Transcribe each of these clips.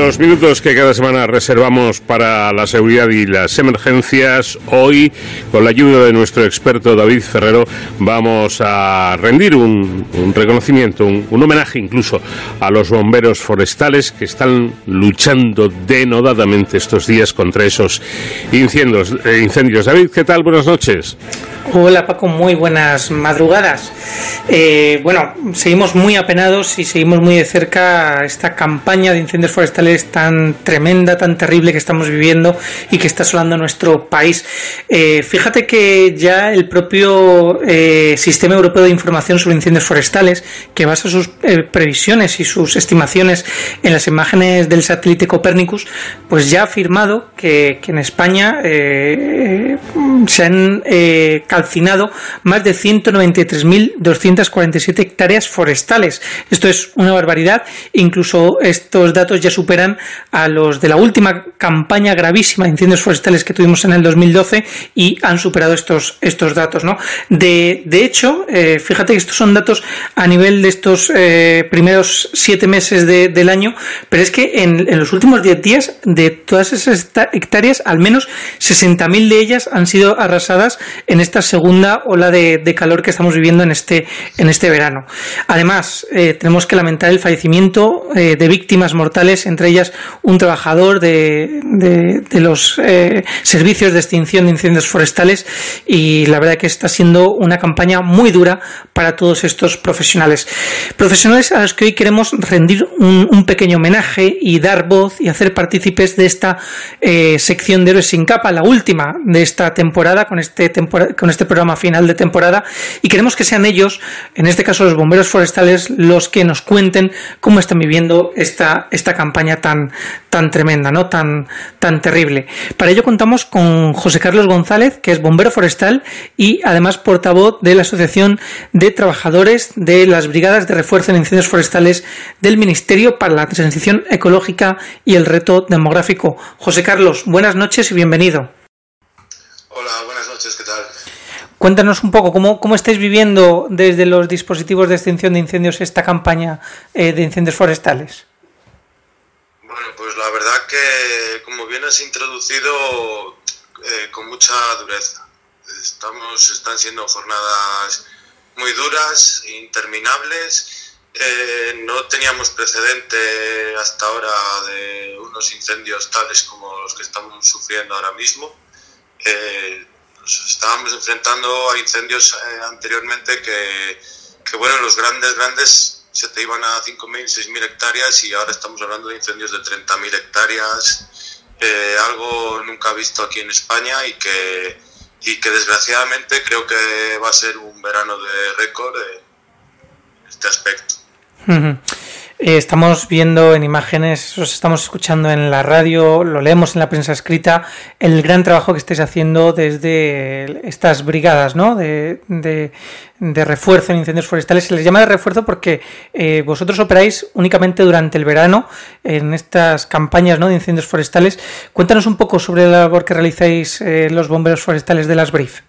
los minutos que cada semana reservamos para la seguridad y las emergencias, hoy, con la ayuda de nuestro experto David Ferrero, vamos a rendir un, reconocimiento, un, homenaje incluso a los bomberos forestales que están luchando denodadamente estos días contra esos incendios. Eh, incendios. David, ¿qué tal? Buenas noches. Hola Paco, muy buenas madrugadas. Eh, bueno, seguimos muy apenados y seguimos muy de cerca esta campaña de incendios forestales tan tremenda, tan terrible que estamos viviendo y que está asolando nuestro país. Eh, fíjate que ya el propio eh, Sistema Europeo de Información sobre Incendios Forestales, que basa sus previsiones y sus estimaciones en las imágenes del satélite Copernicus, pues ya ha afirmado que, que en España se han calcinado más de 193.247 hectáreas forestales. Esto es una barbaridad. Incluso estos datos ya superan a los de la última campaña gravísima de incendios forestales que tuvimos en el 2012 y han superado estos, estos datos. ¿no? De, hecho, eh, fíjate que estos son datos a nivel de estos eh, primeros siete meses del año, pero es que en, los últimos diez días de todas esas hectáreas, al menos 60.000 de ellas han sido arrasadas en esta segunda ola de, calor que estamos viviendo en este, en este verano. Además, eh, tenemos que lamentar el fallecimiento eh, de víctimas mortales, entre ellas un trabajador de, de, los eh, servicios de extinción de incendios forestales y la verdad que está siendo una campaña muy dura para todos estos profesionales. Profesionales a los que hoy queremos rendir un, pequeño homenaje y dar voz y hacer partícipes de esta sección de Héroes sin capa, la última de esta temporada, con este, temporada, con este programa final de temporada y queremos que sean ellos, en este caso los bomberos forestales, los que nos cuenten cómo están viviendo esta, esta campaña tan, tan tremenda, ¿no? tan, tan terrible. Para ello contamos con José Carlos González, que es bombero forestal y además portavoz de la Asociación de Trabajadores de las Brigadas de Refuerzo en Incendios Forestales del Ministerio para la Transición Ecológica y el Reto Demográfico. José Carlos, buenas noches y bienvenido. Hola, buenas noches, ¿qué tal? Cuéntanos un poco cómo, cómo estáis viviendo desde los dispositivos de extinción de incendios esta campaña eh, de incendios forestales. Bueno, pues la verdad que, como bien has introducido, eh, con mucha dureza. Estamos, están siendo jornadas muy duras, interminables. Eh, no teníamos precedente hasta ahora de unos incendios tales como los que estamos sufriendo ahora mismo estábamos enfrentando a incendios eh, anteriormente que, que, bueno, los grandes, grandes se te iban a 5.000, 6.000 hectáreas y ahora estamos hablando de incendios de 30.000 hectáreas, eh, algo nunca visto aquí en España y que, y que desgraciadamente creo que va a ser un verano de récord en este aspecto. Eh, estamos viendo en imágenes, os estamos escuchando en la radio, lo leemos en la prensa escrita, el gran trabajo que estáis haciendo desde estas brigadas ¿no? de, de, refuerzo en incendios forestales. Se les llama de refuerzo porque eh, vosotros operáis únicamente durante el verano en estas campañas ¿no? de incendios forestales. Cuéntanos un poco sobre la labor que realizáis eh, los bomberos forestales de las BRIF.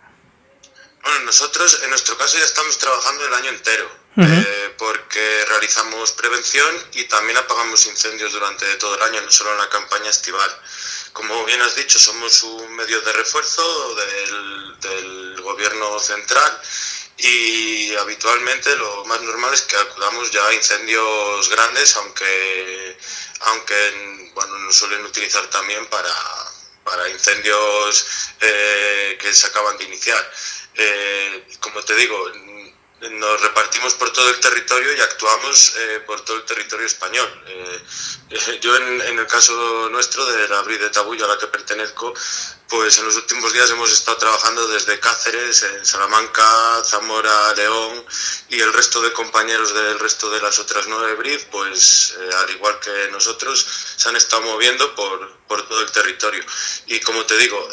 Bueno, nosotros en nuestro caso ya estamos trabajando el año entero eh, porque realizamos prevención y también apagamos incendios durante todo el año, no solo en la campaña estival. Como bien has dicho, somos un medio de refuerzo del, gobierno central y habitualmente lo más normal es que acudamos ya a incendios grandes, aunque, aunque bueno, nos suelen utilizar también para, para incendios eh, que se acaban de iniciar. Eh, como te digo, nos repartimos por todo el territorio y actuamos eh, por todo el territorio español. Eh, yo en, el caso nuestro de la Bri de Tabullo a la que pertenezco, pues en los últimos días hemos estado trabajando desde Cáceres, en Salamanca, Zamora, León y el resto de compañeros del resto de las otras nueve BRID, pues al igual que nosotros, se han estado moviendo por, por todo el territorio. Y como te digo,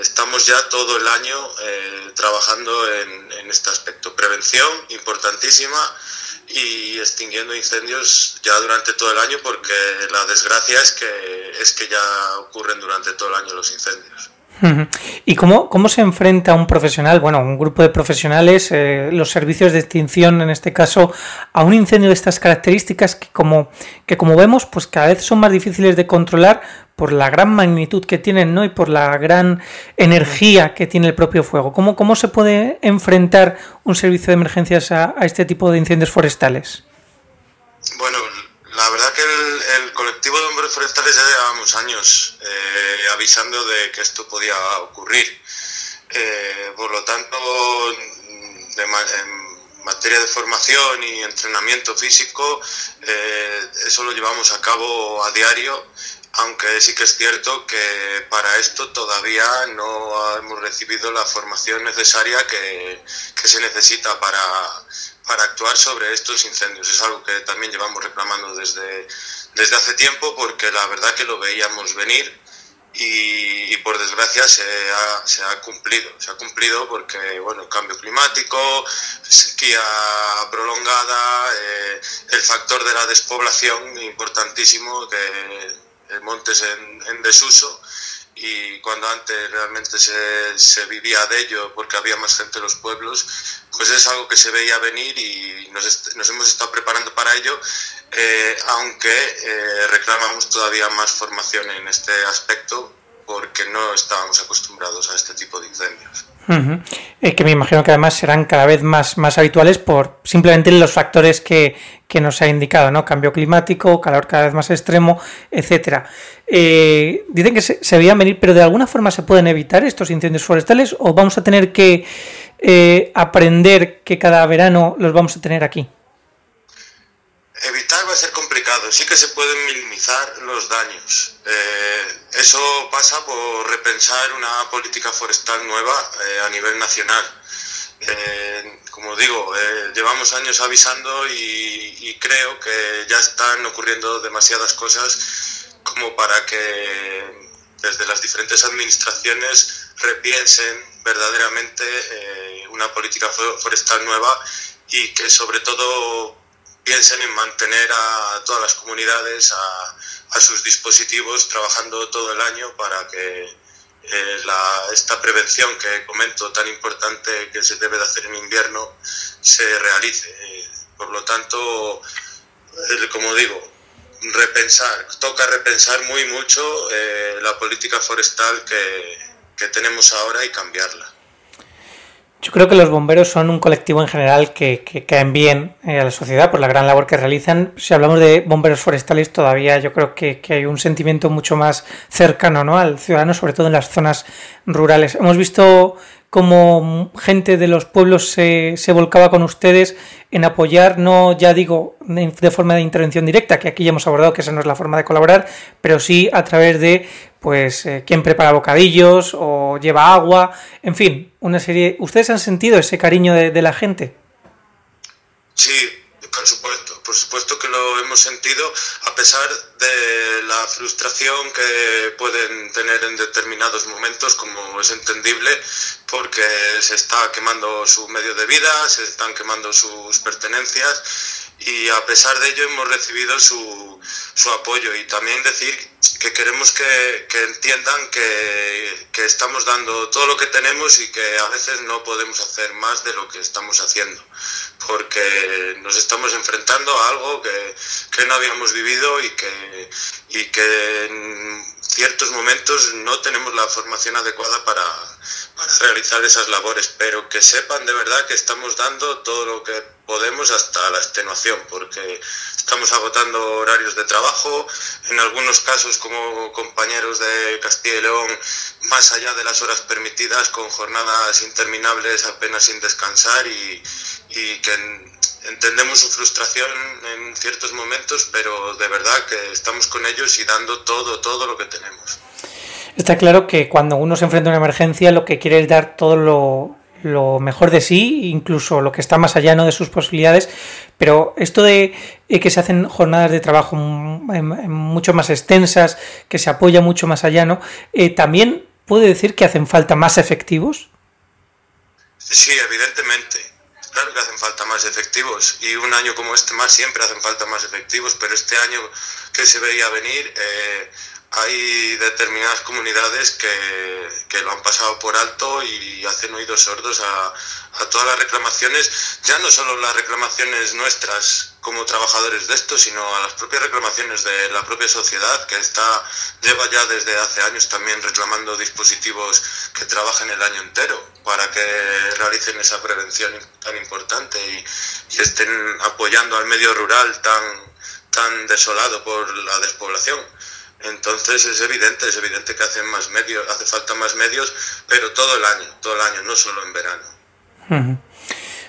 estamos ya todo el año trabajando en, en este aspecto. Prevención importantísima y extinguiendo incendios ya durante todo el año porque la desgracia es que es que ya ocurren durante todo el año los incendios. ¿Y cómo, cómo se enfrenta un profesional, bueno, un grupo de profesionales, eh, los servicios de extinción en este caso, a un incendio de estas características que como, que como vemos, pues cada vez son más difíciles de controlar por la gran magnitud que tienen, ¿no? Y por la gran energía que tiene el propio fuego. ¿Cómo, cómo se puede enfrentar un servicio de emergencias a, a este tipo de incendios forestales? Bueno, la verdad que el, colectivo de hombres forestales ya llevábamos años eh, avisando de que esto podía ocurrir. Eh, por lo tanto, en materia de formación y entrenamiento físico, eh, eso lo llevamos a cabo a diario, aunque sí que es cierto que para esto todavía no hemos recibido la formación necesaria que, que se necesita para para actuar sobre estos incendios. Es algo que también llevamos reclamando desde, desde hace tiempo porque la verdad que lo veíamos venir y, por desgracia se ha, cumplido. Se ha cumplido porque, bueno, el cambio climático, sequía prolongada, eh, el factor de la despoblación importantísimo, que montes en, en desuso y cuando antes realmente se, vivía de ello porque había más gente en los pueblos, pues es algo que se veía venir y nos hemos estado preparando para ello, eh, aunque eh, reclamamos todavía más formación en este aspecto porque no estábamos acostumbrados a este tipo de incendios. Eh, que me imagino que además serán cada vez más, más habituales por simplemente los factores que, que nos ha indicado, ¿no? Cambio climático, calor cada vez más extremo, etcétera. Eh, dicen que se, se, veían venir, pero de alguna forma se pueden evitar estos incendios forestales o vamos a tener que eh, aprender que cada verano los vamos a tener aquí. Evitar va a ser complicado, sí que se pueden minimizar los daños. Eh, eso pasa por repensar una política forestal nueva eh, a nivel nacional. Eh, como digo, llevamos años avisando y, creo que ya están ocurriendo demasiadas cosas como para que desde las diferentes administraciones repiensen verdaderamente una política forestal nueva y que sobre todo piensen en mantener a todas las comunidades, a, sus dispositivos, trabajando todo el año para que eh, esta prevención que comento tan importante que se debe de hacer en invierno se realice. Eh, por lo tanto, como digo, repensar, toca repensar muy mucho eh, la política forestal que tenemos ahora y cambiarla. Yo creo que los bomberos son un colectivo en general que, que caen bien eh, a la sociedad por la gran labor que realizan. Si hablamos de bomberos forestales, todavía yo creo que, que, hay un sentimiento mucho más cercano ¿no? al ciudadano, sobre todo en las zonas rurales. Hemos visto cómo gente de los pueblos se, se volcaba con ustedes en apoyar, no ya digo de forma de intervención directa, que aquí ya hemos abordado que esa no es la forma de colaborar, pero sí a través de pues eh, quién prepara bocadillos o lleva agua, en fin, una serie. ¿Ustedes han sentido ese cariño de, de la gente? Sí, por supuesto, por supuesto que lo hemos sentido, a pesar de la frustración que pueden tener en determinados momentos, como es entendible, porque se está quemando su medio de vida, se están quemando sus pertenencias y a pesar de ello hemos recibido su, su apoyo. Y también decir que queremos que, que entiendan que, que, estamos dando todo lo que tenemos y que a veces no podemos hacer más de lo que estamos haciendo porque nos estamos enfrentando a algo que, que no habíamos vivido y que, y que en ciertos momentos no tenemos la formación adecuada para, para realizar esas labores, pero que sepan de verdad que estamos dando todo lo que podemos hasta la extenuación, porque estamos agotando horarios de trabajo, en algunos casos como compañeros de Castilla y León, más allá de las horas permitidas, con jornadas interminables apenas sin descansar y, que entendemos su frustración en ciertos momentos, pero de verdad que estamos con ellos y dando todo, todo lo que tenemos. Está claro que cuando uno se enfrenta a una emergencia lo que quiere es dar todo lo, mejor de sí, incluso lo que está más allá ¿no? de sus posibilidades, pero esto de que se hacen jornadas de trabajo mucho más extensas, que se apoya mucho más allá, ¿no? Eh, ¿También puede decir que hacen falta más efectivos? Sí, evidentemente. Claro que hacen falta más efectivos y un año como este más siempre hacen falta más efectivos, pero este año que se veía venir eh, hay determinadas comunidades que, que, lo han pasado por alto y hacen oídos sordos a, a, todas las reclamaciones, ya no solo las reclamaciones nuestras como trabajadores de esto, sino a las propias reclamaciones de la propia sociedad que está lleva ya desde hace años también reclamando dispositivos que trabajen el año entero para que realicen esa prevención tan importante y, y estén apoyando al medio rural tan tan desolado por la despoblación. Entonces es evidente, es evidente que hacen más medios, hace falta más medios, pero todo el año, todo el año, no solo en verano.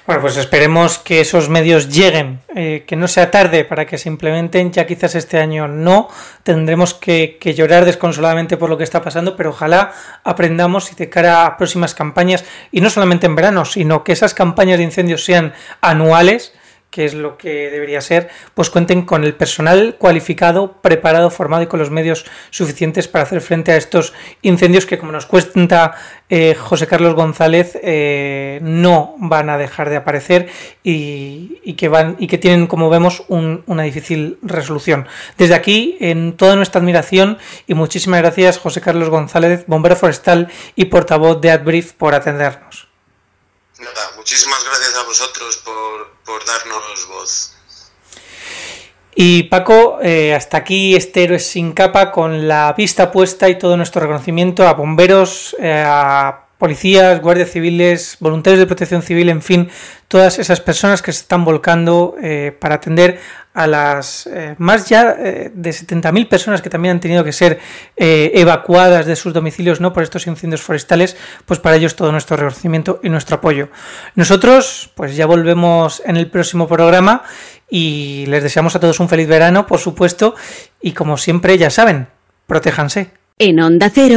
Bueno, pues esperemos que esos medios lleguen, eh, que no sea tarde para que se implementen, ya quizás este año no, tendremos que, que, llorar desconsoladamente por lo que está pasando, pero ojalá aprendamos y de cara a próximas campañas, y no solamente en verano, sino que esas campañas de incendios sean anuales, que es lo que debería ser, pues cuenten con el personal cualificado, preparado, formado y con los medios suficientes para hacer frente a estos incendios que, como nos cuenta eh, José Carlos González, eh, no van a dejar de aparecer y, que van y que tienen, como vemos, un, una difícil resolución. Desde aquí, en toda nuestra admiración y muchísimas gracias, José Carlos González, bombero forestal y portavoz de AdBrief, por atendernos. Nada, muchísimas gracias a vosotros por, voz. Y Paco, eh, hasta aquí este Héroes sin capa con la vista puesta y todo nuestro reconocimiento a bomberos, eh, a policías, guardias civiles, voluntarios de protección civil, en fin, todas esas personas que se están volcando eh, para atender a las eh, más ya eh, de 70.000 personas que también han tenido que ser evacuadas de sus domicilios no por estos incendios forestales, pues para ellos todo nuestro reconocimiento y nuestro apoyo. Nosotros, pues ya volvemos en el próximo programa y les deseamos a todos un feliz verano, por supuesto, y como siempre ya saben, protéjanse. En Onda Cero.